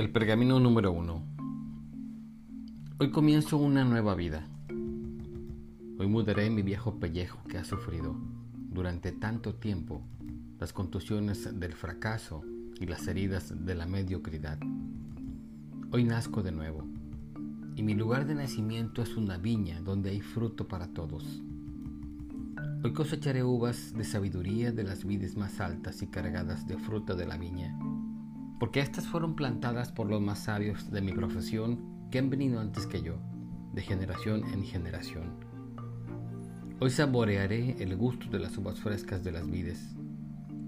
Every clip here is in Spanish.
El pergamino número uno. Hoy comienzo una nueva vida. Hoy mudaré mi viejo pellejo que ha sufrido durante tanto tiempo las contusiones del fracaso y las heridas de la mediocridad. Hoy nazco de nuevo y mi lugar de nacimiento es una viña donde hay fruto para todos. Hoy cosecharé uvas de sabiduría de las vides más altas y cargadas de fruta de la viña, porque éstas fueron plantadas por los más sabios de mi profesión que han venido antes que yo, de generación en generación. Hoy saborearé el gusto de las uvas frescas de las vides,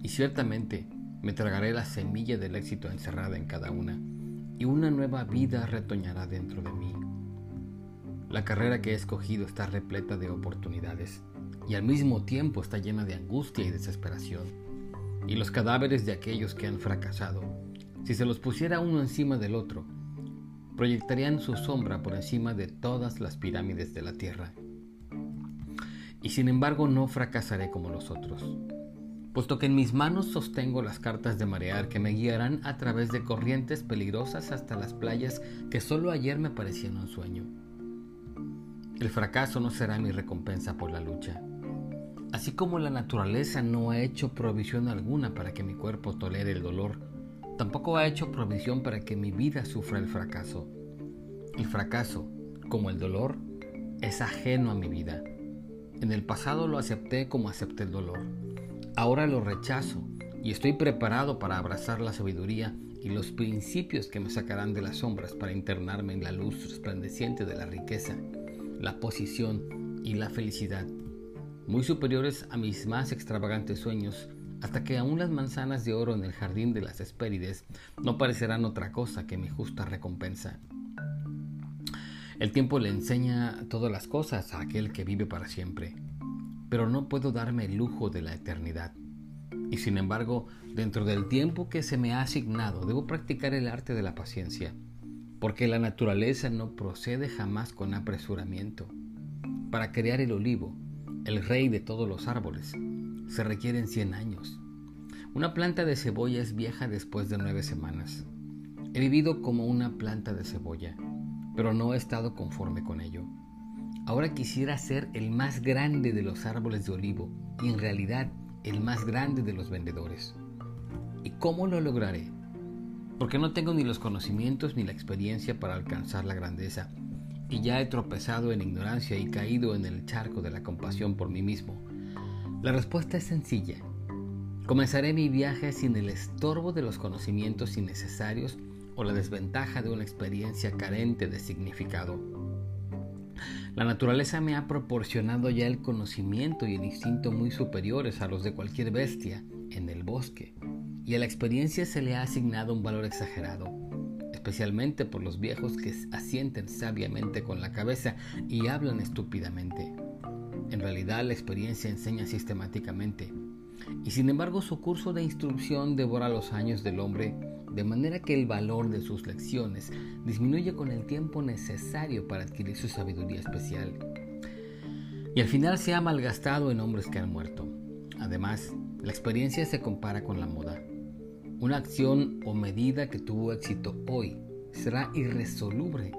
y ciertamente me tragaré la semilla del éxito encerrada en cada una, y una nueva vida retoñará dentro de mí. La carrera que he escogido está repleta de oportunidades y al mismo tiempo está llena de angustia y desesperación. Y los cadáveres de aquellos que han fracasado, si se los pusiera uno encima del otro, proyectarían su sombra por encima de todas las pirámides de la tierra. Y sin embargo no fracasaré como los otros, puesto que en mis manos sostengo las cartas de marear que me guiarán a través de corrientes peligrosas hasta las playas que solo ayer me parecían un sueño. El fracaso no será mi recompensa por la lucha. Así como la naturaleza no ha hecho provisión alguna para que mi cuerpo tolere el dolor, tampoco ha hecho provisión para que mi vida sufra el fracaso. El fracaso, como el dolor, es ajeno a mi vida. En el pasado lo acepté como acepté el dolor. Ahora lo rechazo y estoy preparado para abrazar la sabiduría y los principios que me sacarán de las sombras para internarme en la luz resplandeciente de la riqueza la posición y la felicidad, muy superiores a mis más extravagantes sueños, hasta que aún las manzanas de oro en el jardín de las Hespérides no parecerán otra cosa que mi justa recompensa. El tiempo le enseña todas las cosas a aquel que vive para siempre, pero no puedo darme el lujo de la eternidad. Y sin embargo, dentro del tiempo que se me ha asignado, debo practicar el arte de la paciencia porque la naturaleza no procede jamás con apresuramiento. Para crear el olivo, el rey de todos los árboles, se requieren 100 años. Una planta de cebolla es vieja después de nueve semanas. He vivido como una planta de cebolla, pero no he estado conforme con ello. Ahora quisiera ser el más grande de los árboles de olivo y en realidad el más grande de los vendedores. ¿Y cómo lo lograré? porque no tengo ni los conocimientos ni la experiencia para alcanzar la grandeza, y ya he tropezado en ignorancia y caído en el charco de la compasión por mí mismo. La respuesta es sencilla. Comenzaré mi viaje sin el estorbo de los conocimientos innecesarios o la desventaja de una experiencia carente de significado. La naturaleza me ha proporcionado ya el conocimiento y el instinto muy superiores a los de cualquier bestia en el bosque y a la experiencia se le ha asignado un valor exagerado, especialmente por los viejos que asienten sabiamente con la cabeza y hablan estúpidamente. En realidad la experiencia enseña sistemáticamente, y sin embargo su curso de instrucción devora los años del hombre de manera que el valor de sus lecciones disminuye con el tiempo necesario para adquirir su sabiduría especial. Y al final se ha malgastado en hombres que han muerto. Además, la experiencia se compara con la moda. Una acción o medida que tuvo éxito hoy será irresoluble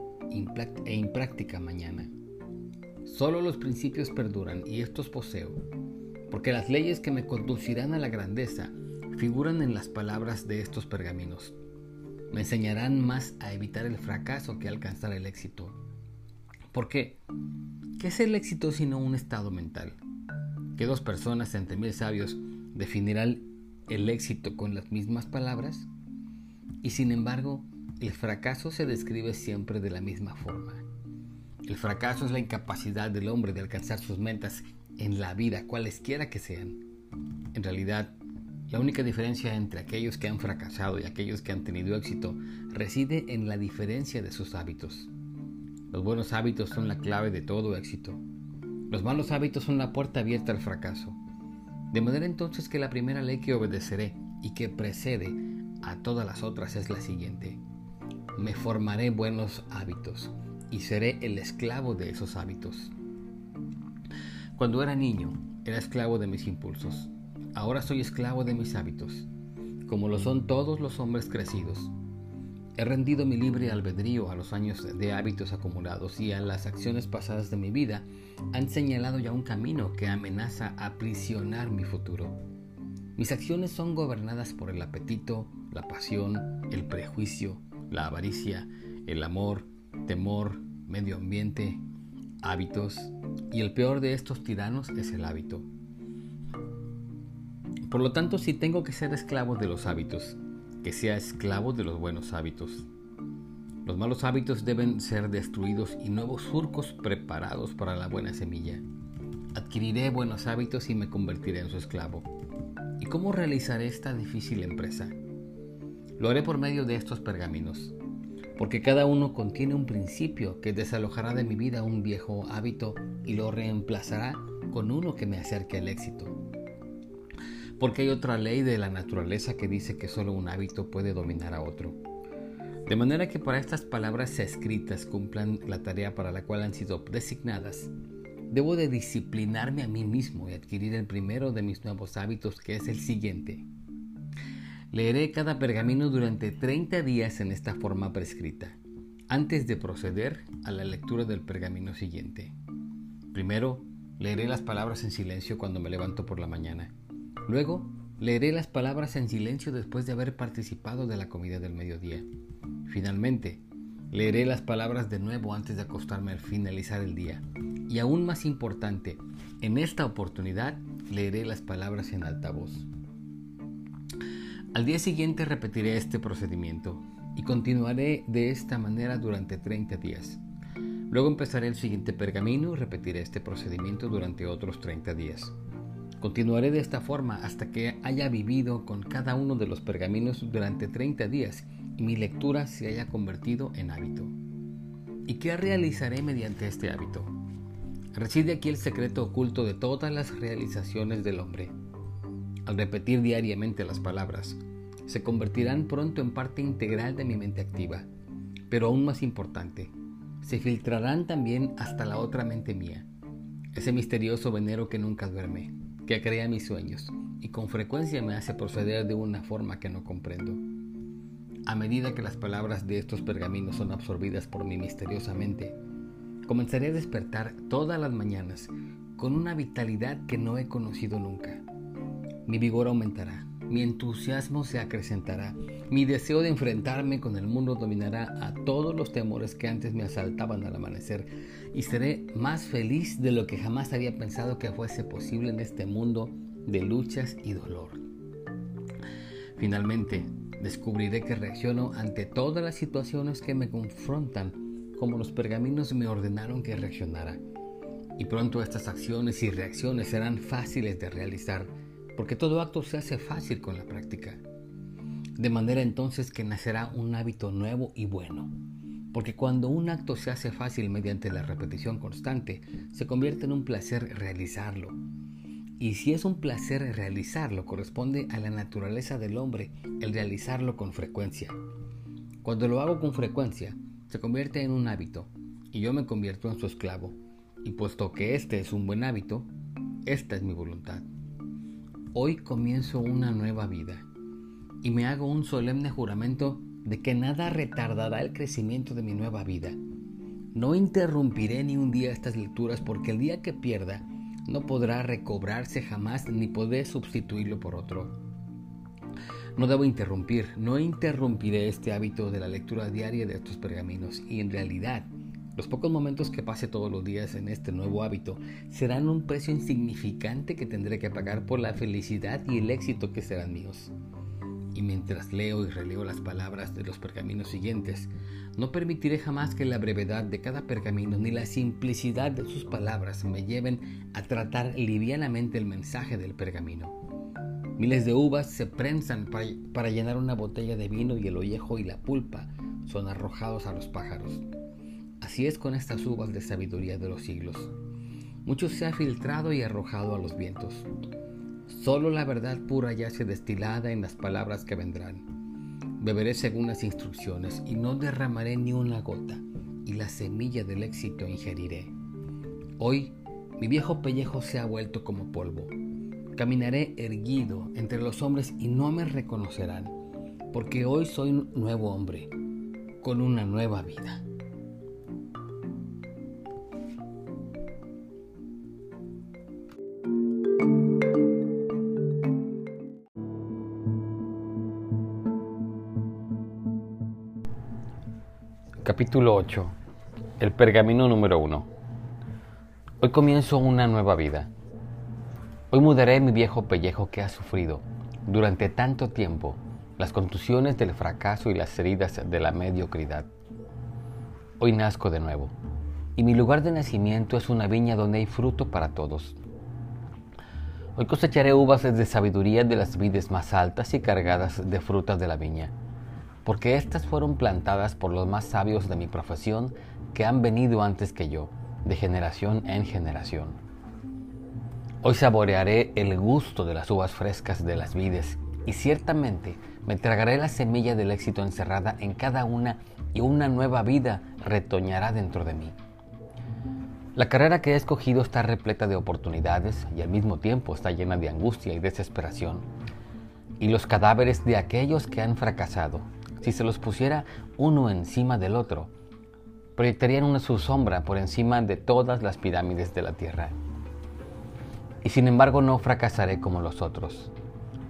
e impráctica mañana. Solo los principios perduran y estos poseo, porque las leyes que me conducirán a la grandeza figuran en las palabras de estos pergaminos. Me enseñarán más a evitar el fracaso que a alcanzar el éxito. ¿Por qué? ¿Qué es el éxito sino un estado mental? Que dos personas entre mil sabios definirán el éxito con las mismas palabras y sin embargo el fracaso se describe siempre de la misma forma. El fracaso es la incapacidad del hombre de alcanzar sus metas en la vida, cualesquiera que sean. En realidad, la única diferencia entre aquellos que han fracasado y aquellos que han tenido éxito reside en la diferencia de sus hábitos. Los buenos hábitos son la clave de todo éxito. Los malos hábitos son la puerta abierta al fracaso. De manera entonces que la primera ley que obedeceré y que precede a todas las otras es la siguiente. Me formaré buenos hábitos y seré el esclavo de esos hábitos. Cuando era niño, era esclavo de mis impulsos. Ahora soy esclavo de mis hábitos, como lo son todos los hombres crecidos. He rendido mi libre albedrío a los años de hábitos acumulados y a las acciones pasadas de mi vida han señalado ya un camino que amenaza aprisionar mi futuro. Mis acciones son gobernadas por el apetito, la pasión, el prejuicio, la avaricia, el amor, temor, medio ambiente, hábitos, y el peor de estos tiranos es el hábito. Por lo tanto, si tengo que ser esclavo de los hábitos, que sea esclavo de los buenos hábitos. Los malos hábitos deben ser destruidos y nuevos surcos preparados para la buena semilla. Adquiriré buenos hábitos y me convertiré en su esclavo. ¿Y cómo realizaré esta difícil empresa? Lo haré por medio de estos pergaminos, porque cada uno contiene un principio que desalojará de mi vida un viejo hábito y lo reemplazará con uno que me acerque al éxito porque hay otra ley de la naturaleza que dice que solo un hábito puede dominar a otro. De manera que para estas palabras escritas cumplan la tarea para la cual han sido designadas, debo de disciplinarme a mí mismo y adquirir el primero de mis nuevos hábitos que es el siguiente. Leeré cada pergamino durante 30 días en esta forma prescrita, antes de proceder a la lectura del pergamino siguiente. Primero, leeré las palabras en silencio cuando me levanto por la mañana. Luego, leeré las palabras en silencio después de haber participado de la comida del mediodía. Finalmente, leeré las palabras de nuevo antes de acostarme al finalizar el día. Y aún más importante, en esta oportunidad leeré las palabras en alta voz. Al día siguiente repetiré este procedimiento y continuaré de esta manera durante 30 días. Luego empezaré el siguiente pergamino y repetiré este procedimiento durante otros 30 días. Continuaré de esta forma hasta que haya vivido con cada uno de los pergaminos durante 30 días y mi lectura se haya convertido en hábito. ¿Y qué realizaré mediante este hábito? Reside aquí el secreto oculto de todas las realizaciones del hombre. Al repetir diariamente las palabras, se convertirán pronto en parte integral de mi mente activa, pero aún más importante, se filtrarán también hasta la otra mente mía, ese misterioso venero que nunca duerme que crea mis sueños y con frecuencia me hace proceder de una forma que no comprendo. A medida que las palabras de estos pergaminos son absorbidas por mí misteriosamente, comenzaré a despertar todas las mañanas con una vitalidad que no he conocido nunca. Mi vigor aumentará, mi entusiasmo se acrecentará, mi deseo de enfrentarme con el mundo dominará a todos los temores que antes me asaltaban al amanecer y seré más feliz de lo que jamás había pensado que fuese posible en este mundo de luchas y dolor. Finalmente, descubriré que reacciono ante todas las situaciones que me confrontan como los pergaminos me ordenaron que reaccionara. Y pronto estas acciones y reacciones serán fáciles de realizar porque todo acto se hace fácil con la práctica. De manera entonces que nacerá un hábito nuevo y bueno. Porque cuando un acto se hace fácil mediante la repetición constante, se convierte en un placer realizarlo. Y si es un placer realizarlo, corresponde a la naturaleza del hombre el realizarlo con frecuencia. Cuando lo hago con frecuencia, se convierte en un hábito y yo me convierto en su esclavo. Y puesto que este es un buen hábito, esta es mi voluntad. Hoy comienzo una nueva vida y me hago un solemne juramento de que nada retardará el crecimiento de mi nueva vida. No interrumpiré ni un día estas lecturas porque el día que pierda no podrá recobrarse jamás ni poder sustituirlo por otro. No debo interrumpir, no interrumpiré este hábito de la lectura diaria de estos pergaminos y en realidad los pocos momentos que pase todos los días en este nuevo hábito serán un precio insignificante que tendré que pagar por la felicidad y el éxito que serán míos. Y mientras leo y releo las palabras de los pergaminos siguientes, no permitiré jamás que la brevedad de cada pergamino ni la simplicidad de sus palabras me lleven a tratar livianamente el mensaje del pergamino. Miles de uvas se prensan para, llenar una botella de vino y el ollejo y la pulpa son arrojados a los pájaros. Así es con estas uvas de sabiduría de los siglos. Mucho se ha filtrado y arrojado a los vientos. Solo la verdad pura yace destilada en las palabras que vendrán. Beberé según las instrucciones y no derramaré ni una gota, y la semilla del éxito ingeriré. Hoy mi viejo pellejo se ha vuelto como polvo. Caminaré erguido entre los hombres y no me reconocerán, porque hoy soy nuevo hombre, con una nueva vida. Capítulo 8. El pergamino número 1. Hoy comienzo una nueva vida. Hoy mudaré mi viejo pellejo que ha sufrido durante tanto tiempo las contusiones del fracaso y las heridas de la mediocridad. Hoy nazco de nuevo y mi lugar de nacimiento es una viña donde hay fruto para todos. Hoy cosecharé uvas de sabiduría de las vides más altas y cargadas de frutas de la viña porque éstas fueron plantadas por los más sabios de mi profesión que han venido antes que yo, de generación en generación. Hoy saborearé el gusto de las uvas frescas de las vides y ciertamente me tragaré la semilla del éxito encerrada en cada una y una nueva vida retoñará dentro de mí. La carrera que he escogido está repleta de oportunidades y al mismo tiempo está llena de angustia y desesperación. Y los cadáveres de aquellos que han fracasado si se los pusiera uno encima del otro, proyectarían una su sombra por encima de todas las pirámides de la tierra. Y sin embargo no fracasaré como los otros,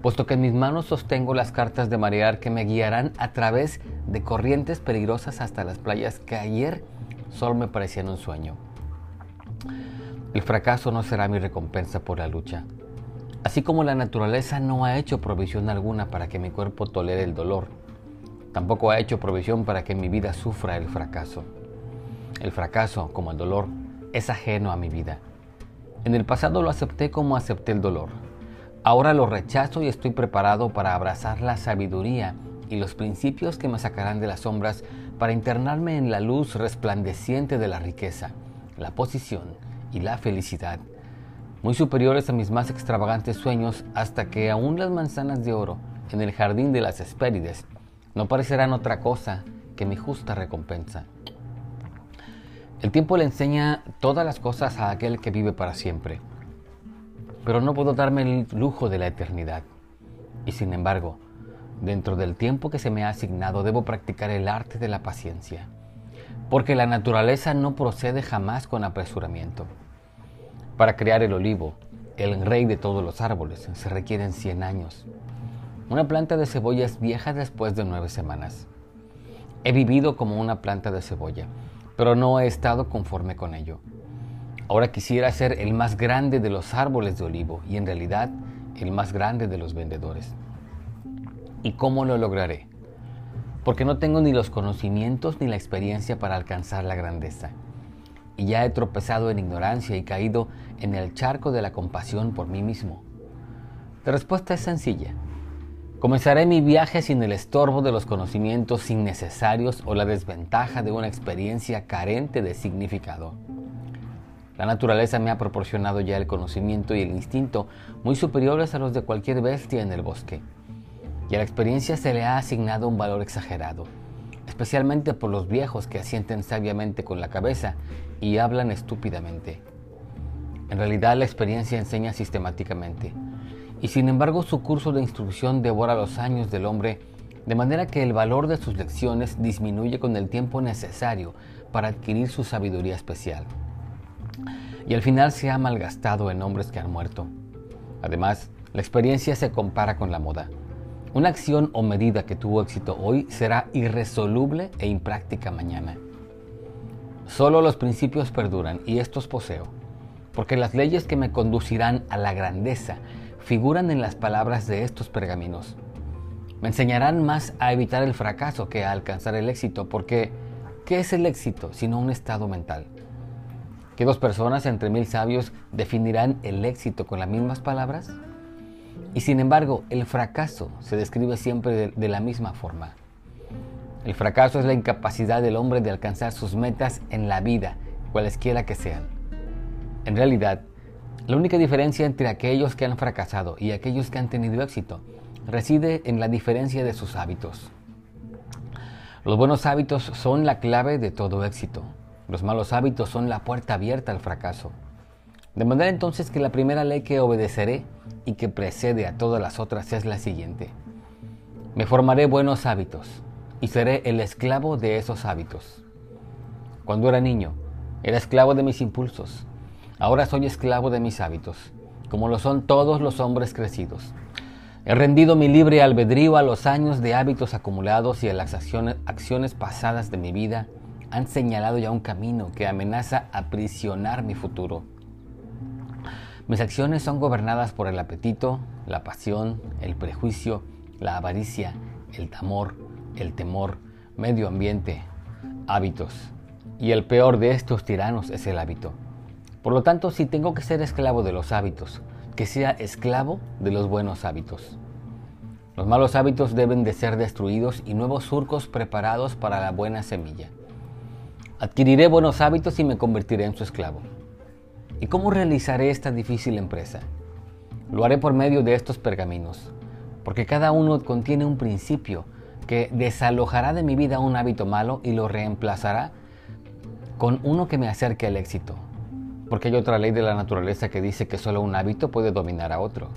puesto que en mis manos sostengo las cartas de marear que me guiarán a través de corrientes peligrosas hasta las playas que ayer solo me parecían un sueño. El fracaso no será mi recompensa por la lucha. Así como la naturaleza no ha hecho provisión alguna para que mi cuerpo tolere el dolor, Tampoco ha hecho provisión para que mi vida sufra el fracaso. El fracaso, como el dolor, es ajeno a mi vida. En el pasado lo acepté como acepté el dolor. Ahora lo rechazo y estoy preparado para abrazar la sabiduría y los principios que me sacarán de las sombras para internarme en la luz resplandeciente de la riqueza, la posición y la felicidad, muy superiores a mis más extravagantes sueños hasta que aún las manzanas de oro en el jardín de las Hespérides no parecerán otra cosa que mi justa recompensa. El tiempo le enseña todas las cosas a aquel que vive para siempre, pero no puedo darme el lujo de la eternidad. Y sin embargo, dentro del tiempo que se me ha asignado debo practicar el arte de la paciencia, porque la naturaleza no procede jamás con apresuramiento. Para crear el olivo, el rey de todos los árboles, se requieren 100 años. Una planta de cebolla es vieja después de nueve semanas. He vivido como una planta de cebolla, pero no he estado conforme con ello. Ahora quisiera ser el más grande de los árboles de olivo y en realidad el más grande de los vendedores. ¿Y cómo lo lograré? Porque no tengo ni los conocimientos ni la experiencia para alcanzar la grandeza. Y ya he tropezado en ignorancia y caído en el charco de la compasión por mí mismo. La respuesta es sencilla. Comenzaré mi viaje sin el estorbo de los conocimientos innecesarios o la desventaja de una experiencia carente de significado. La naturaleza me ha proporcionado ya el conocimiento y el instinto muy superiores a los de cualquier bestia en el bosque. Y a la experiencia se le ha asignado un valor exagerado, especialmente por los viejos que asienten sabiamente con la cabeza y hablan estúpidamente. En realidad la experiencia enseña sistemáticamente y sin embargo su curso de instrucción devora los años del hombre, de manera que el valor de sus lecciones disminuye con el tiempo necesario para adquirir su sabiduría especial. Y al final se ha malgastado en hombres que han muerto. Además, la experiencia se compara con la moda. Una acción o medida que tuvo éxito hoy será irresoluble e impráctica mañana. Solo los principios perduran y estos poseo, porque las leyes que me conducirán a la grandeza figuran en las palabras de estos pergaminos. Me enseñarán más a evitar el fracaso que a alcanzar el éxito, porque ¿qué es el éxito sino un estado mental? ¿Que dos personas entre mil sabios definirán el éxito con las mismas palabras? Y sin embargo, el fracaso se describe siempre de, de la misma forma. El fracaso es la incapacidad del hombre de alcanzar sus metas en la vida, cualesquiera que sean. En realidad, la única diferencia entre aquellos que han fracasado y aquellos que han tenido éxito reside en la diferencia de sus hábitos. Los buenos hábitos son la clave de todo éxito. Los malos hábitos son la puerta abierta al fracaso. De manera entonces que la primera ley que obedeceré y que precede a todas las otras es la siguiente. Me formaré buenos hábitos y seré el esclavo de esos hábitos. Cuando era niño, era esclavo de mis impulsos. Ahora soy esclavo de mis hábitos, como lo son todos los hombres crecidos. He rendido mi libre albedrío a los años de hábitos acumulados y a las acciones, pasadas de mi vida han señalado ya un camino que amenaza aprisionar mi futuro. Mis acciones son gobernadas por el apetito, la pasión, el prejuicio, la avaricia, el temor, el temor, medio ambiente, hábitos. Y el peor de estos tiranos es el hábito. Por lo tanto, si tengo que ser esclavo de los hábitos, que sea esclavo de los buenos hábitos. Los malos hábitos deben de ser destruidos y nuevos surcos preparados para la buena semilla. Adquiriré buenos hábitos y me convertiré en su esclavo. ¿Y cómo realizaré esta difícil empresa? Lo haré por medio de estos pergaminos, porque cada uno contiene un principio que desalojará de mi vida un hábito malo y lo reemplazará con uno que me acerque al éxito, porque hay otra ley de la naturaleza que dice que solo un hábito puede dominar a otro.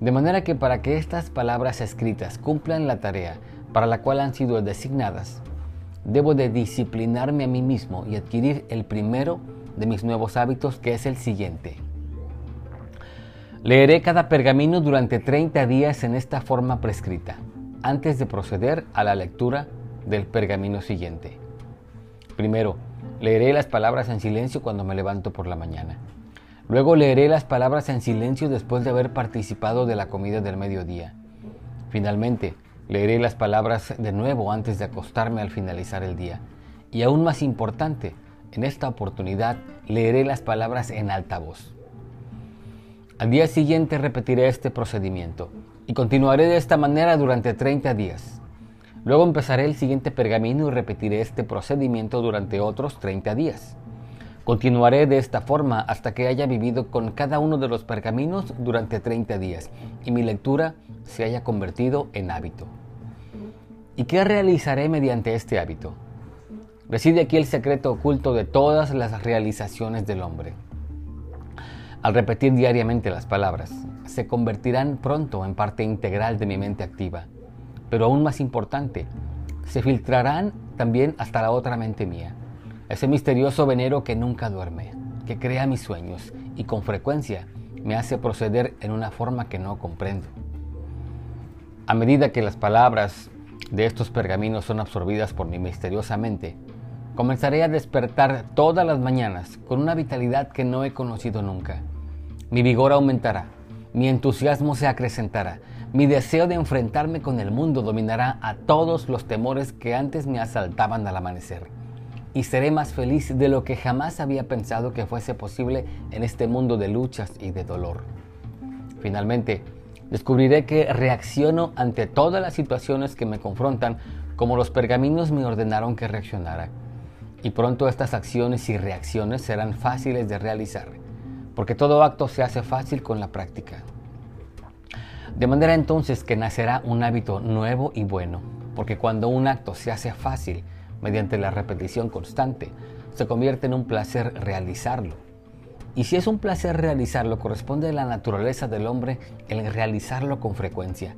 De manera que para que estas palabras escritas cumplan la tarea para la cual han sido designadas, debo de disciplinarme a mí mismo y adquirir el primero de mis nuevos hábitos, que es el siguiente. Leeré cada pergamino durante 30 días en esta forma prescrita, antes de proceder a la lectura del pergamino siguiente. Primero, Leeré las palabras en silencio cuando me levanto por la mañana. Luego leeré las palabras en silencio después de haber participado de la comida del mediodía. Finalmente, leeré las palabras de nuevo antes de acostarme al finalizar el día. Y aún más importante, en esta oportunidad leeré las palabras en alta voz. Al día siguiente repetiré este procedimiento y continuaré de esta manera durante 30 días. Luego empezaré el siguiente pergamino y repetiré este procedimiento durante otros 30 días. Continuaré de esta forma hasta que haya vivido con cada uno de los pergaminos durante 30 días y mi lectura se haya convertido en hábito. ¿Y qué realizaré mediante este hábito? Reside aquí el secreto oculto de todas las realizaciones del hombre. Al repetir diariamente las palabras, se convertirán pronto en parte integral de mi mente activa pero aún más importante, se filtrarán también hasta la otra mente mía, ese misterioso venero que nunca duerme, que crea mis sueños y con frecuencia me hace proceder en una forma que no comprendo. A medida que las palabras de estos pergaminos son absorbidas por mi misteriosa mente, comenzaré a despertar todas las mañanas con una vitalidad que no he conocido nunca. Mi vigor aumentará, mi entusiasmo se acrecentará, mi deseo de enfrentarme con el mundo dominará a todos los temores que antes me asaltaban al amanecer. Y seré más feliz de lo que jamás había pensado que fuese posible en este mundo de luchas y de dolor. Finalmente, descubriré que reacciono ante todas las situaciones que me confrontan como los pergaminos me ordenaron que reaccionara. Y pronto estas acciones y reacciones serán fáciles de realizar, porque todo acto se hace fácil con la práctica. De manera entonces que nacerá un hábito nuevo y bueno, porque cuando un acto se hace fácil mediante la repetición constante, se convierte en un placer realizarlo. Y si es un placer realizarlo, corresponde a la naturaleza del hombre el realizarlo con frecuencia.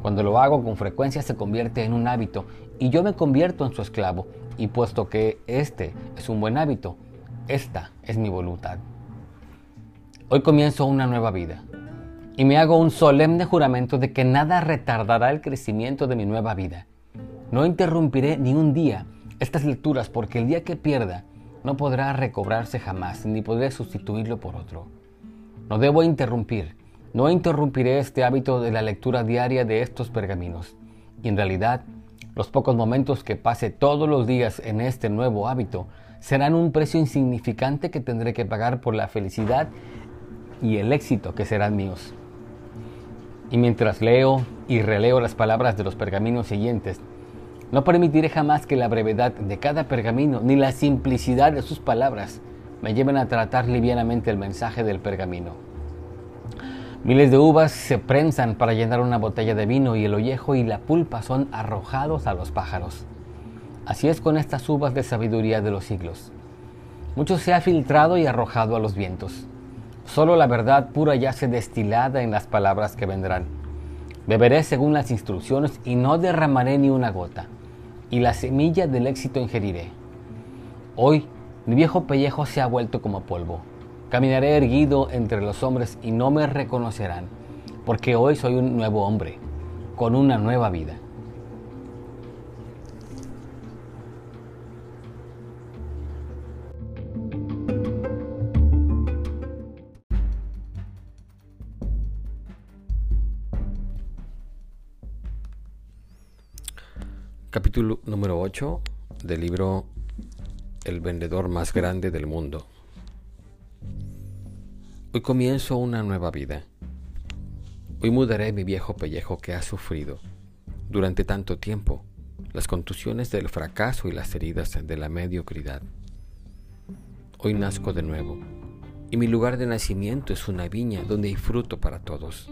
Cuando lo hago con frecuencia se convierte en un hábito y yo me convierto en su esclavo. Y puesto que este es un buen hábito, esta es mi voluntad. Hoy comienzo una nueva vida y me hago un solemne juramento de que nada retardará el crecimiento de mi nueva vida. No interrumpiré ni un día estas lecturas porque el día que pierda no podrá recobrarse jamás ni podré sustituirlo por otro. No debo interrumpir, no interrumpiré este hábito de la lectura diaria de estos pergaminos. Y en realidad, los pocos momentos que pase todos los días en este nuevo hábito serán un precio insignificante que tendré que pagar por la felicidad y el éxito que serán míos. Y mientras leo y releo las palabras de los pergaminos siguientes, no permitiré jamás que la brevedad de cada pergamino ni la simplicidad de sus palabras me lleven a tratar livianamente el mensaje del pergamino. Miles de uvas se prensan para llenar una botella de vino y el ollejo y la pulpa son arrojados a los pájaros. Así es con estas uvas de sabiduría de los siglos. Mucho se ha filtrado y arrojado a los vientos, Solo la verdad pura yace destilada en las palabras que vendrán. Beberé según las instrucciones y no derramaré ni una gota, y la semilla del éxito ingeriré. Hoy mi viejo pellejo se ha vuelto como polvo. Caminaré erguido entre los hombres y no me reconocerán, porque hoy soy un nuevo hombre, con una nueva vida. Capítulo número 8 del libro El vendedor más grande del mundo. Hoy comienzo una nueva vida. Hoy mudaré mi viejo pellejo que ha sufrido durante tanto tiempo las contusiones del fracaso y las heridas de la mediocridad. Hoy nazco de nuevo y mi lugar de nacimiento es una viña donde hay fruto para todos.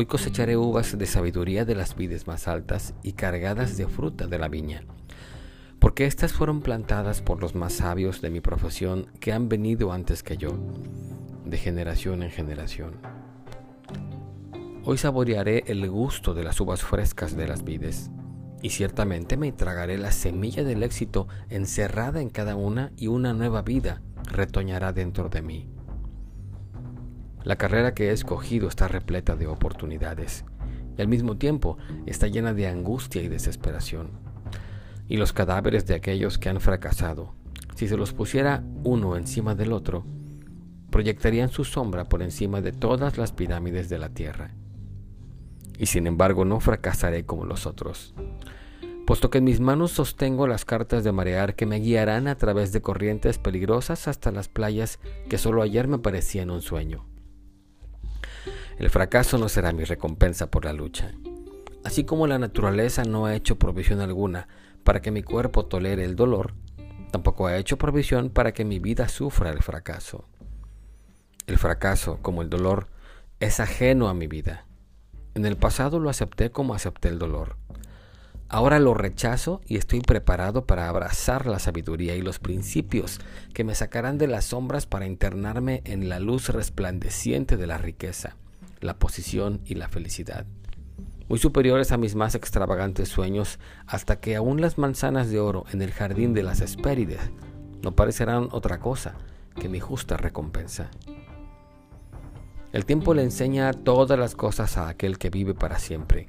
Hoy cosecharé uvas de sabiduría de las vides más altas y cargadas de fruta de la viña, porque éstas fueron plantadas por los más sabios de mi profesión que han venido antes que yo, de generación en generación. Hoy saborearé el gusto de las uvas frescas de las vides, y ciertamente me tragaré la semilla del éxito encerrada en cada una y una nueva vida retoñará dentro de mí. La carrera que he escogido está repleta de oportunidades y al mismo tiempo está llena de angustia y desesperación. Y los cadáveres de aquellos que han fracasado, si se los pusiera uno encima del otro, proyectarían su sombra por encima de todas las pirámides de la tierra. Y sin embargo no fracasaré como los otros, puesto que en mis manos sostengo las cartas de marear que me guiarán a través de corrientes peligrosas hasta las playas que solo ayer me parecían un sueño. El fracaso no será mi recompensa por la lucha. Así como la naturaleza no ha hecho provisión alguna para que mi cuerpo tolere el dolor, tampoco ha hecho provisión para que mi vida sufra el fracaso. El fracaso, como el dolor, es ajeno a mi vida. En el pasado lo acepté como acepté el dolor. Ahora lo rechazo y estoy preparado para abrazar la sabiduría y los principios que me sacarán de las sombras para internarme en la luz resplandeciente de la riqueza la posición y la felicidad, muy superiores a mis más extravagantes sueños, hasta que aún las manzanas de oro en el jardín de las Hespérides no parecerán otra cosa que mi justa recompensa. El tiempo le enseña todas las cosas a aquel que vive para siempre,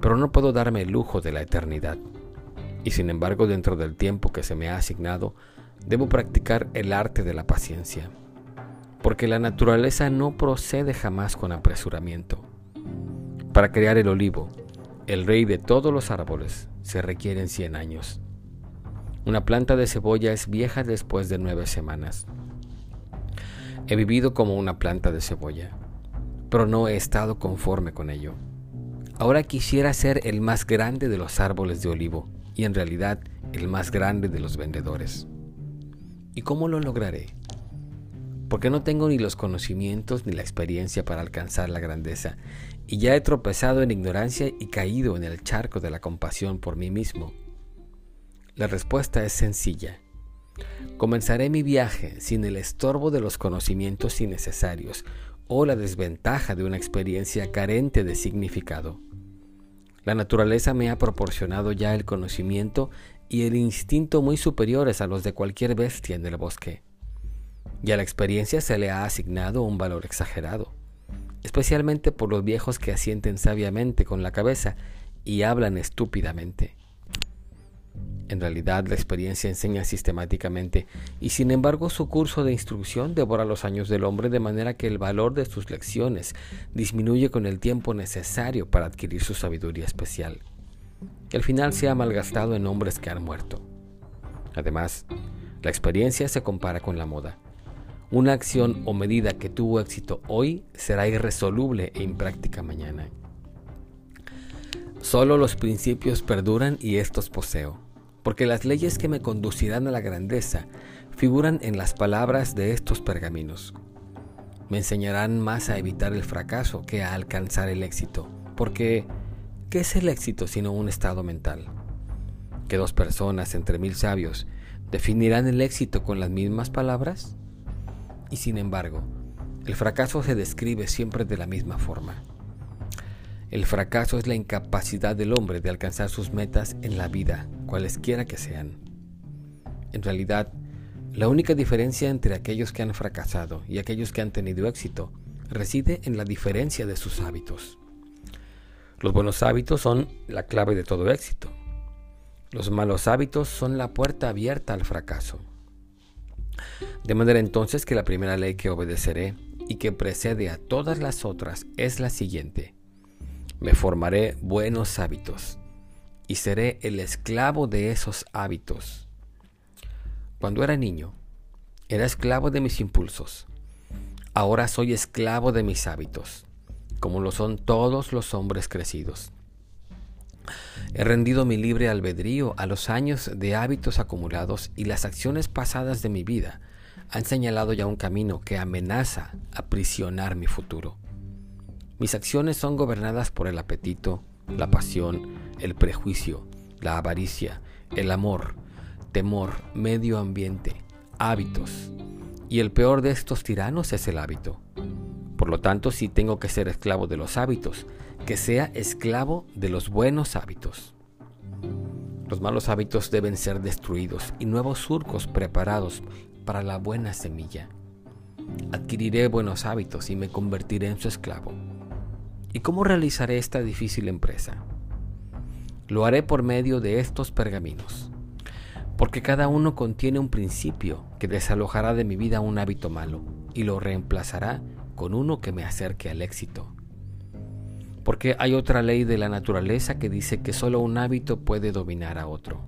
pero no puedo darme el lujo de la eternidad. Y sin embargo, dentro del tiempo que se me ha asignado, debo practicar el arte de la paciencia porque la naturaleza no procede jamás con apresuramiento. Para crear el olivo, el rey de todos los árboles, se requieren 100 años. Una planta de cebolla es vieja después de nueve semanas. He vivido como una planta de cebolla, pero no he estado conforme con ello. Ahora quisiera ser el más grande de los árboles de olivo y en realidad el más grande de los vendedores. ¿Y cómo lo lograré? Porque no tengo ni los conocimientos ni la experiencia para alcanzar la grandeza, y ya he tropezado en ignorancia y caído en el charco de la compasión por mí mismo. La respuesta es sencilla. Comenzaré mi viaje sin el estorbo de los conocimientos innecesarios o la desventaja de una experiencia carente de significado. La naturaleza me ha proporcionado ya el conocimiento y el instinto muy superiores a los de cualquier bestia en el bosque y a la experiencia se le ha asignado un valor exagerado, especialmente por los viejos que asienten sabiamente con la cabeza y hablan estúpidamente. En realidad la experiencia enseña sistemáticamente y sin embargo su curso de instrucción devora los años del hombre de manera que el valor de sus lecciones disminuye con el tiempo necesario para adquirir su sabiduría especial. El final se ha malgastado en hombres que han muerto. Además, la experiencia se compara con la moda. Una acción o medida que tuvo éxito hoy será irresoluble e impráctica mañana. Solo los principios perduran y estos poseo, porque las leyes que me conducirán a la grandeza figuran en las palabras de estos pergaminos. Me enseñarán más a evitar el fracaso que a alcanzar el éxito, porque ¿qué es el éxito sino un estado mental? ¿Que dos personas entre mil sabios definirán el éxito con las mismas palabras? Y sin embargo, el fracaso se describe siempre de la misma forma. El fracaso es la incapacidad del hombre de alcanzar sus metas en la vida, cualesquiera que sean. En realidad, la única diferencia entre aquellos que han fracasado y aquellos que han tenido éxito reside en la diferencia de sus hábitos. Los buenos hábitos son la clave de todo éxito. Los malos hábitos son la puerta abierta al fracaso. De manera entonces que la primera ley que obedeceré y que precede a todas las otras es la siguiente. Me formaré buenos hábitos y seré el esclavo de esos hábitos. Cuando era niño, era esclavo de mis impulsos. Ahora soy esclavo de mis hábitos, como lo son todos los hombres crecidos. He rendido mi libre albedrío a los años de hábitos acumulados y las acciones pasadas de mi vida han señalado ya un camino que amenaza aprisionar mi futuro. Mis acciones son gobernadas por el apetito, la pasión, el prejuicio, la avaricia, el amor, temor, medio ambiente, hábitos. Y el peor de estos tiranos es el hábito. Por lo tanto, si tengo que ser esclavo de los hábitos, que sea esclavo de los buenos hábitos. Los malos hábitos deben ser destruidos y nuevos surcos preparados para la buena semilla. Adquiriré buenos hábitos y me convertiré en su esclavo. ¿Y cómo realizaré esta difícil empresa? Lo haré por medio de estos pergaminos, porque cada uno contiene un principio que desalojará de mi vida un hábito malo y lo reemplazará con uno que me acerque al éxito. Porque hay otra ley de la naturaleza que dice que solo un hábito puede dominar a otro.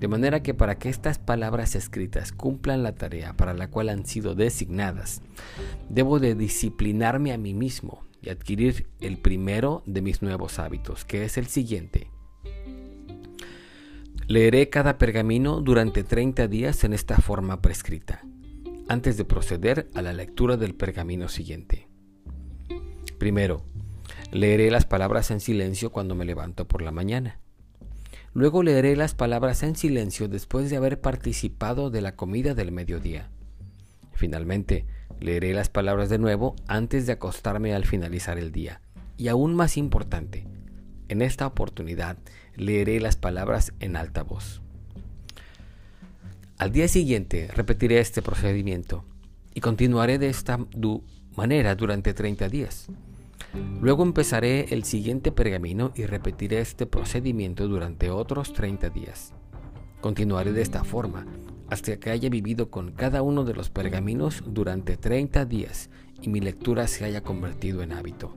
De manera que para que estas palabras escritas cumplan la tarea para la cual han sido designadas, debo de disciplinarme a mí mismo y adquirir el primero de mis nuevos hábitos, que es el siguiente. Leeré cada pergamino durante 30 días en esta forma prescrita, antes de proceder a la lectura del pergamino siguiente. Primero, leeré las palabras en silencio cuando me levanto por la mañana. Luego leeré las palabras en silencio después de haber participado de la comida del mediodía. Finalmente, Leeré las palabras de nuevo antes de acostarme al finalizar el día. Y aún más importante, en esta oportunidad leeré las palabras en alta voz. Al día siguiente repetiré este procedimiento y continuaré de esta manera durante 30 días. Luego empezaré el siguiente pergamino y repetiré este procedimiento durante otros 30 días. Continuaré de esta forma hasta que haya vivido con cada uno de los pergaminos durante 30 días y mi lectura se haya convertido en hábito.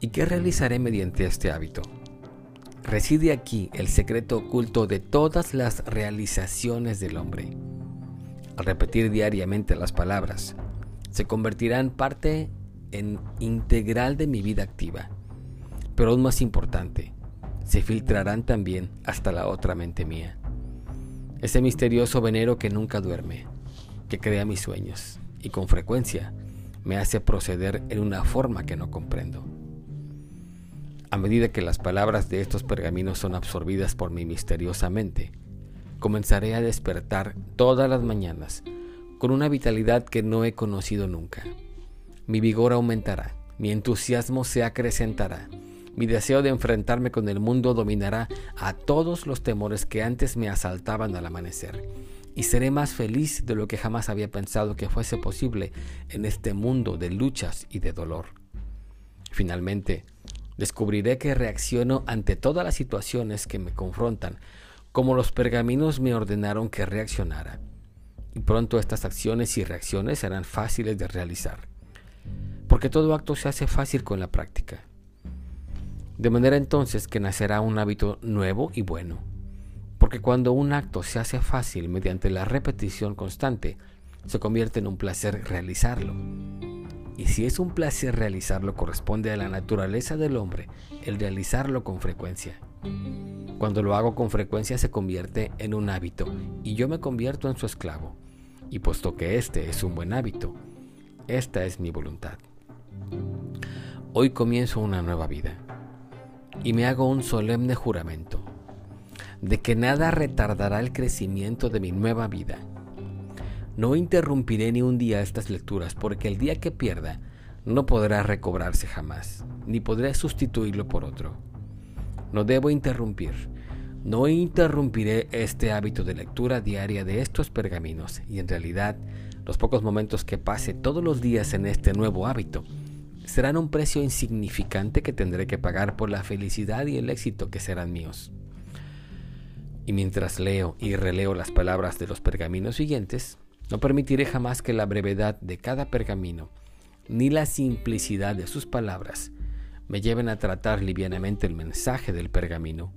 ¿Y qué realizaré mediante este hábito? Reside aquí el secreto oculto de todas las realizaciones del hombre. Al repetir diariamente las palabras, se convertirán parte en integral de mi vida activa. Pero aún más importante, se filtrarán también hasta la otra mente mía ese misterioso venero que nunca duerme, que crea mis sueños y con frecuencia me hace proceder en una forma que no comprendo. A medida que las palabras de estos pergaminos son absorbidas por mi misteriosa mente, comenzaré a despertar todas las mañanas con una vitalidad que no he conocido nunca. Mi vigor aumentará, mi entusiasmo se acrecentará mi deseo de enfrentarme con el mundo dominará a todos los temores que antes me asaltaban al amanecer. Y seré más feliz de lo que jamás había pensado que fuese posible en este mundo de luchas y de dolor. Finalmente, descubriré que reacciono ante todas las situaciones que me confrontan, como los pergaminos me ordenaron que reaccionara. Y pronto estas acciones y reacciones serán fáciles de realizar. Porque todo acto se hace fácil con la práctica. De manera entonces que nacerá un hábito nuevo y bueno. Porque cuando un acto se hace fácil mediante la repetición constante, se convierte en un placer realizarlo. Y si es un placer realizarlo, corresponde a la naturaleza del hombre el realizarlo con frecuencia. Cuando lo hago con frecuencia se convierte en un hábito y yo me convierto en su esclavo. Y puesto que este es un buen hábito, esta es mi voluntad. Hoy comienzo una nueva vida y me hago un solemne juramento de que nada retardará el crecimiento de mi nueva vida. No interrumpiré ni un día estas lecturas, porque el día que pierda no podrá recobrarse jamás, ni podré sustituirlo por otro. No debo interrumpir. No interrumpiré este hábito de lectura diaria de estos pergaminos, y en realidad los pocos momentos que pase todos los días en este nuevo hábito serán un precio insignificante que tendré que pagar por la felicidad y el éxito que serán míos. Y mientras leo y releo las palabras de los pergaminos siguientes, no permitiré jamás que la brevedad de cada pergamino, ni la simplicidad de sus palabras, me lleven a tratar livianamente el mensaje del pergamino.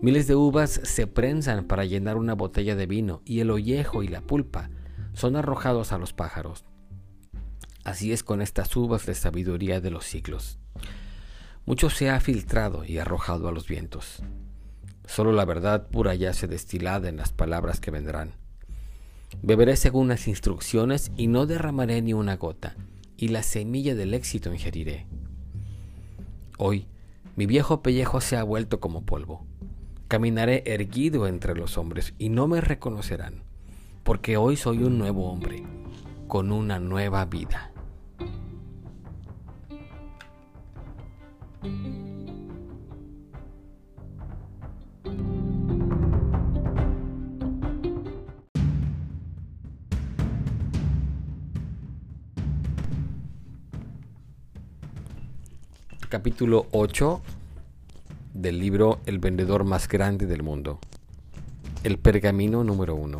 Miles de uvas se prensan para llenar una botella de vino y el ollejo y la pulpa son arrojados a los pájaros. Así es con estas uvas de sabiduría de los siglos. Mucho se ha filtrado y arrojado a los vientos. Solo la verdad pura yace destilada en las palabras que vendrán. Beberé según las instrucciones y no derramaré ni una gota, y la semilla del éxito ingeriré. Hoy, mi viejo pellejo se ha vuelto como polvo. Caminaré erguido entre los hombres y no me reconocerán, porque hoy soy un nuevo hombre, con una nueva vida. capítulo 8 del libro El vendedor más grande del mundo. El pergamino número 1.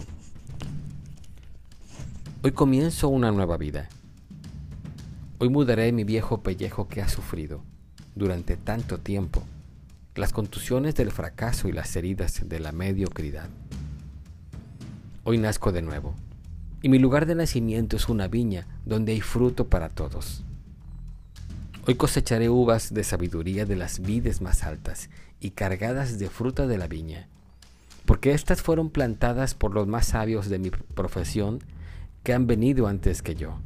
Hoy comienzo una nueva vida. Hoy mudaré mi viejo pellejo que ha sufrido durante tanto tiempo, las contusiones del fracaso y las heridas de la mediocridad. Hoy nazco de nuevo, y mi lugar de nacimiento es una viña donde hay fruto para todos. Hoy cosecharé uvas de sabiduría de las vides más altas y cargadas de fruta de la viña, porque éstas fueron plantadas por los más sabios de mi profesión que han venido antes que yo,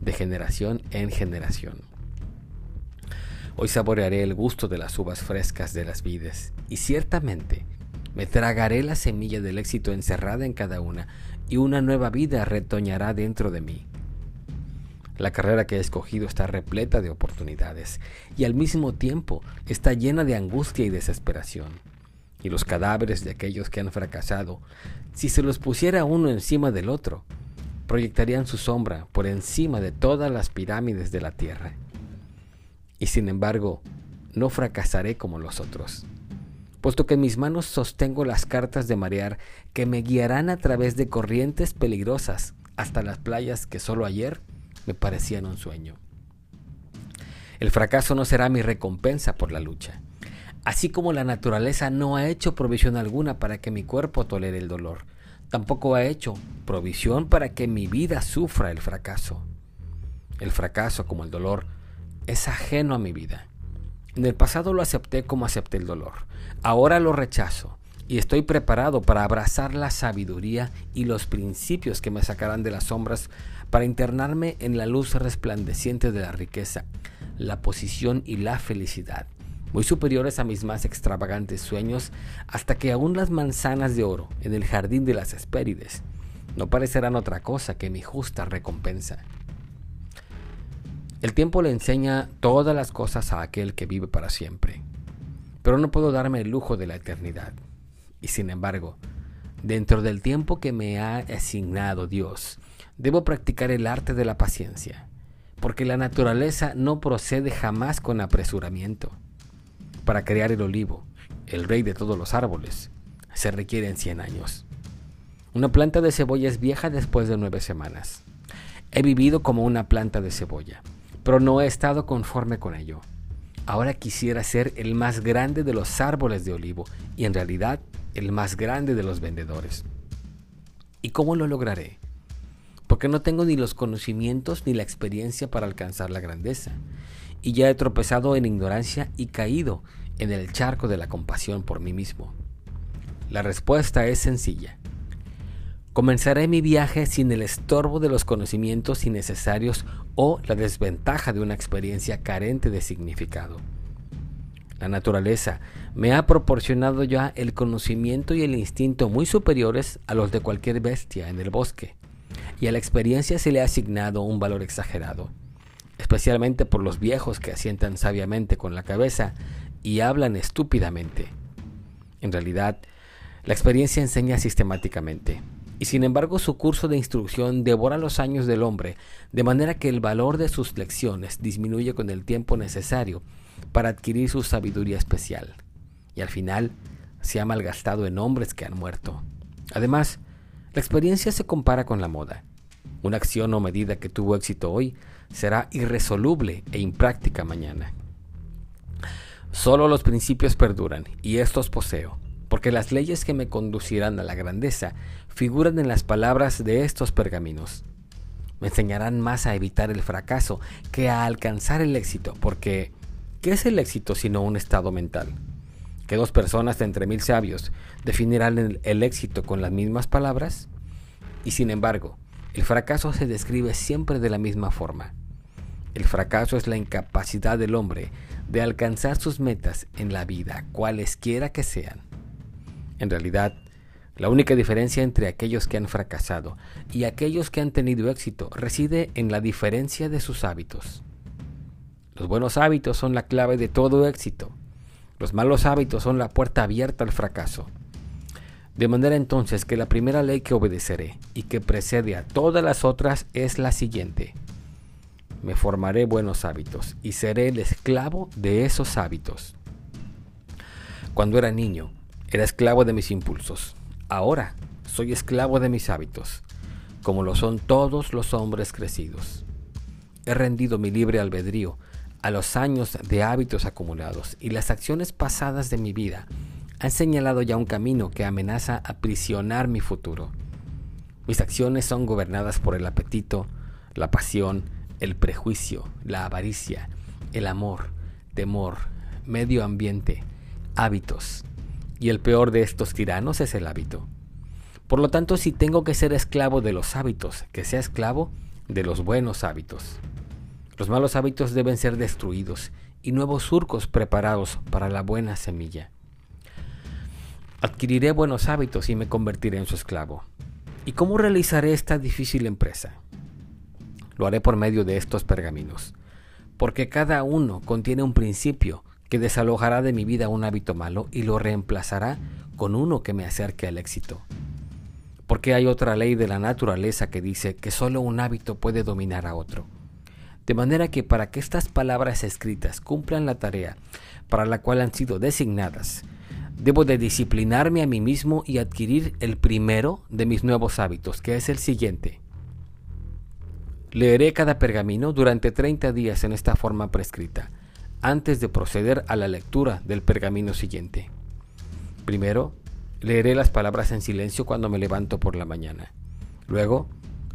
de generación en generación. Hoy saborearé el gusto de las uvas frescas de las vides, y ciertamente me tragaré la semilla del éxito encerrada en cada una, y una nueva vida retoñará dentro de mí. La carrera que he escogido está repleta de oportunidades y al mismo tiempo está llena de angustia y desesperación. Y los cadáveres de aquellos que han fracasado, si se los pusiera uno encima del otro, proyectarían su sombra por encima de todas las pirámides de la tierra. Y sin embargo, no fracasaré como los otros, puesto que en mis manos sostengo las cartas de marear que me guiarán a través de corrientes peligrosas hasta las playas que solo ayer me parecían un sueño. El fracaso no será mi recompensa por la lucha. Así como la naturaleza no ha hecho provisión alguna para que mi cuerpo tolere el dolor, tampoco ha hecho provisión para que mi vida sufra el fracaso. El fracaso, como el dolor, es ajeno a mi vida. En el pasado lo acepté como acepté el dolor. Ahora lo rechazo y estoy preparado para abrazar la sabiduría y los principios que me sacarán de las sombras para internarme en la luz resplandeciente de la riqueza, la posición y la felicidad, muy superiores a mis más extravagantes sueños, hasta que aún las manzanas de oro en el jardín de las Hespérides no parecerán otra cosa que mi justa recompensa. El tiempo le enseña todas las cosas a aquel que vive para siempre, pero no puedo darme el lujo de la eternidad. Y sin embargo, dentro del tiempo que me ha asignado Dios, Debo practicar el arte de la paciencia, porque la naturaleza no procede jamás con apresuramiento. Para crear el olivo, el rey de todos los árboles, se requieren 100 años. Una planta de cebolla es vieja después de nueve semanas. He vivido como una planta de cebolla, pero no he estado conforme con ello. Ahora quisiera ser el más grande de los árboles de olivo y en realidad el más grande de los vendedores. ¿Y cómo lo lograré? porque no tengo ni los conocimientos ni la experiencia para alcanzar la grandeza, y ya he tropezado en ignorancia y caído en el charco de la compasión por mí mismo. La respuesta es sencilla. Comenzaré mi viaje sin el estorbo de los conocimientos innecesarios o la desventaja de una experiencia carente de significado. La naturaleza me ha proporcionado ya el conocimiento y el instinto muy superiores a los de cualquier bestia en el bosque y a la experiencia se le ha asignado un valor exagerado, especialmente por los viejos que asientan sabiamente con la cabeza y hablan estúpidamente. En realidad, la experiencia enseña sistemáticamente, y sin embargo su curso de instrucción devora los años del hombre, de manera que el valor de sus lecciones disminuye con el tiempo necesario para adquirir su sabiduría especial, y al final se ha malgastado en hombres que han muerto. Además, la experiencia se compara con la moda. Una acción o medida que tuvo éxito hoy será irresoluble e impráctica mañana. Solo los principios perduran, y estos poseo, porque las leyes que me conducirán a la grandeza figuran en las palabras de estos pergaminos. Me enseñarán más a evitar el fracaso que a alcanzar el éxito, porque ¿qué es el éxito sino un estado mental? Que dos personas de entre mil sabios definirán el, el éxito con las mismas palabras? Y sin embargo, el fracaso se describe siempre de la misma forma. El fracaso es la incapacidad del hombre de alcanzar sus metas en la vida, cualesquiera que sean. En realidad, la única diferencia entre aquellos que han fracasado y aquellos que han tenido éxito reside en la diferencia de sus hábitos. Los buenos hábitos son la clave de todo éxito. Los malos hábitos son la puerta abierta al fracaso. De manera entonces que la primera ley que obedeceré y que precede a todas las otras es la siguiente. Me formaré buenos hábitos y seré el esclavo de esos hábitos. Cuando era niño, era esclavo de mis impulsos. Ahora soy esclavo de mis hábitos, como lo son todos los hombres crecidos. He rendido mi libre albedrío a los años de hábitos acumulados y las acciones pasadas de mi vida han señalado ya un camino que amenaza aprisionar mi futuro. Mis acciones son gobernadas por el apetito, la pasión, el prejuicio, la avaricia, el amor, temor, medio ambiente, hábitos. Y el peor de estos tiranos es el hábito. Por lo tanto, si tengo que ser esclavo de los hábitos, que sea esclavo de los buenos hábitos. Los malos hábitos deben ser destruidos y nuevos surcos preparados para la buena semilla. Adquiriré buenos hábitos y me convertiré en su esclavo. ¿Y cómo realizaré esta difícil empresa? Lo haré por medio de estos pergaminos, porque cada uno contiene un principio que desalojará de mi vida un hábito malo y lo reemplazará con uno que me acerque al éxito. Porque hay otra ley de la naturaleza que dice que solo un hábito puede dominar a otro. De manera que para que estas palabras escritas cumplan la tarea para la cual han sido designadas, Debo de disciplinarme a mí mismo y adquirir el primero de mis nuevos hábitos, que es el siguiente. Leeré cada pergamino durante 30 días en esta forma prescrita, antes de proceder a la lectura del pergamino siguiente. Primero, leeré las palabras en silencio cuando me levanto por la mañana. Luego,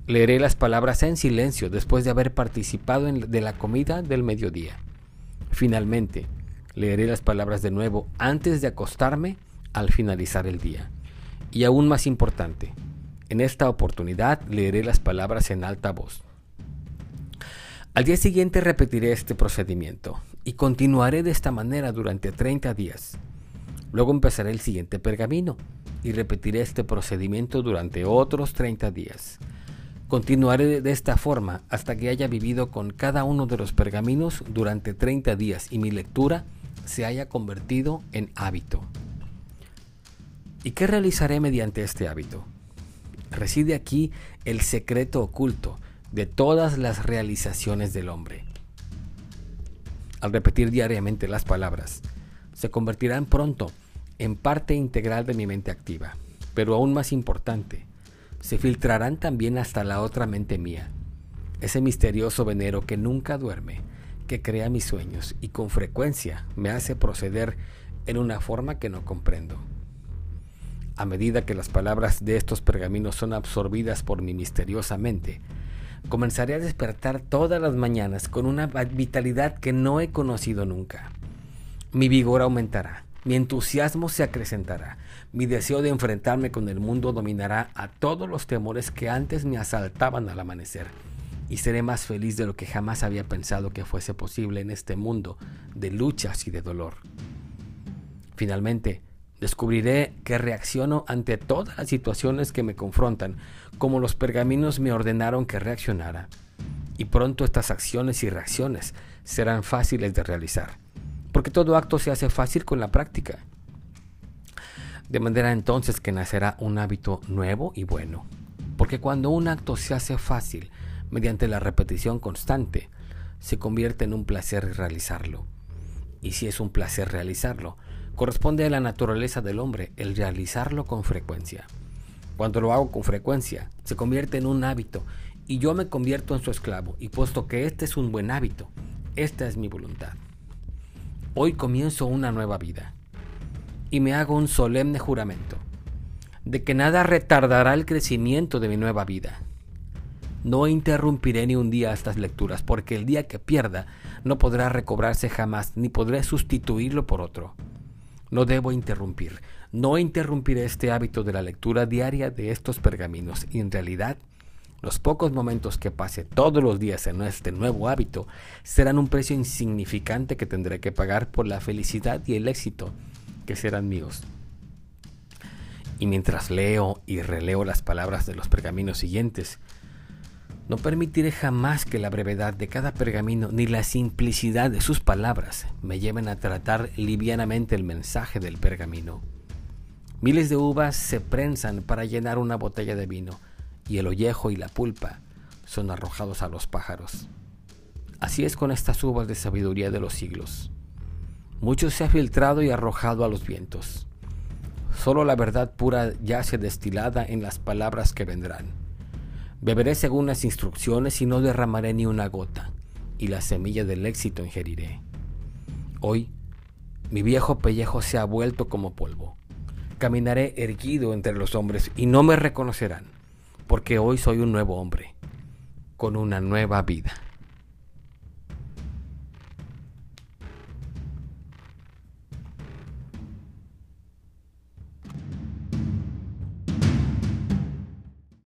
leeré las palabras en silencio después de haber participado de la comida del mediodía. Finalmente, Leeré las palabras de nuevo antes de acostarme al finalizar el día. Y aún más importante, en esta oportunidad leeré las palabras en alta voz. Al día siguiente repetiré este procedimiento y continuaré de esta manera durante 30 días. Luego empezaré el siguiente pergamino y repetiré este procedimiento durante otros 30 días. Continuaré de esta forma hasta que haya vivido con cada uno de los pergaminos durante 30 días y mi lectura se haya convertido en hábito. ¿Y qué realizaré mediante este hábito? Reside aquí el secreto oculto de todas las realizaciones del hombre. Al repetir diariamente las palabras, se convertirán pronto en parte integral de mi mente activa, pero aún más importante, se filtrarán también hasta la otra mente mía, ese misterioso venero que nunca duerme, que crea mis sueños y con frecuencia me hace proceder en una forma que no comprendo. A medida que las palabras de estos pergaminos son absorbidas por mi misteriosa mente, comenzaré a despertar todas las mañanas con una vitalidad que no he conocido nunca. Mi vigor aumentará, mi entusiasmo se acrecentará, mi deseo de enfrentarme con el mundo dominará a todos los temores que antes me asaltaban al amanecer y seré más feliz de lo que jamás había pensado que fuese posible en este mundo de luchas y de dolor. Finalmente, Descubriré que reacciono ante todas las situaciones que me confrontan, como los pergaminos me ordenaron que reaccionara. Y pronto estas acciones y reacciones serán fáciles de realizar, porque todo acto se hace fácil con la práctica. De manera entonces que nacerá un hábito nuevo y bueno, porque cuando un acto se hace fácil mediante la repetición constante, se convierte en un placer realizarlo. Y si es un placer realizarlo, corresponde a la naturaleza del hombre el realizarlo con frecuencia. Cuando lo hago con frecuencia, se convierte en un hábito y yo me convierto en su esclavo. Y puesto que este es un buen hábito, esta es mi voluntad. Hoy comienzo una nueva vida y me hago un solemne juramento de que nada retardará el crecimiento de mi nueva vida. No interrumpiré ni un día estas lecturas, porque el día que pierda no podrá recobrarse jamás, ni podré sustituirlo por otro. No debo interrumpir, no interrumpiré este hábito de la lectura diaria de estos pergaminos, y en realidad los pocos momentos que pase todos los días en este nuevo hábito serán un precio insignificante que tendré que pagar por la felicidad y el éxito que serán míos. Y mientras leo y releo las palabras de los pergaminos siguientes, no permitiré jamás que la brevedad de cada pergamino ni la simplicidad de sus palabras me lleven a tratar livianamente el mensaje del pergamino. Miles de uvas se prensan para llenar una botella de vino, y el ollejo y la pulpa son arrojados a los pájaros. Así es con estas uvas de sabiduría de los siglos. Mucho se ha filtrado y arrojado a los vientos. Solo la verdad pura yace destilada en las palabras que vendrán. Beberé según las instrucciones y no derramaré ni una gota, y la semilla del éxito ingeriré. Hoy, mi viejo pellejo se ha vuelto como polvo. Caminaré erguido entre los hombres y no me reconocerán, porque hoy soy un nuevo hombre, con una nueva vida.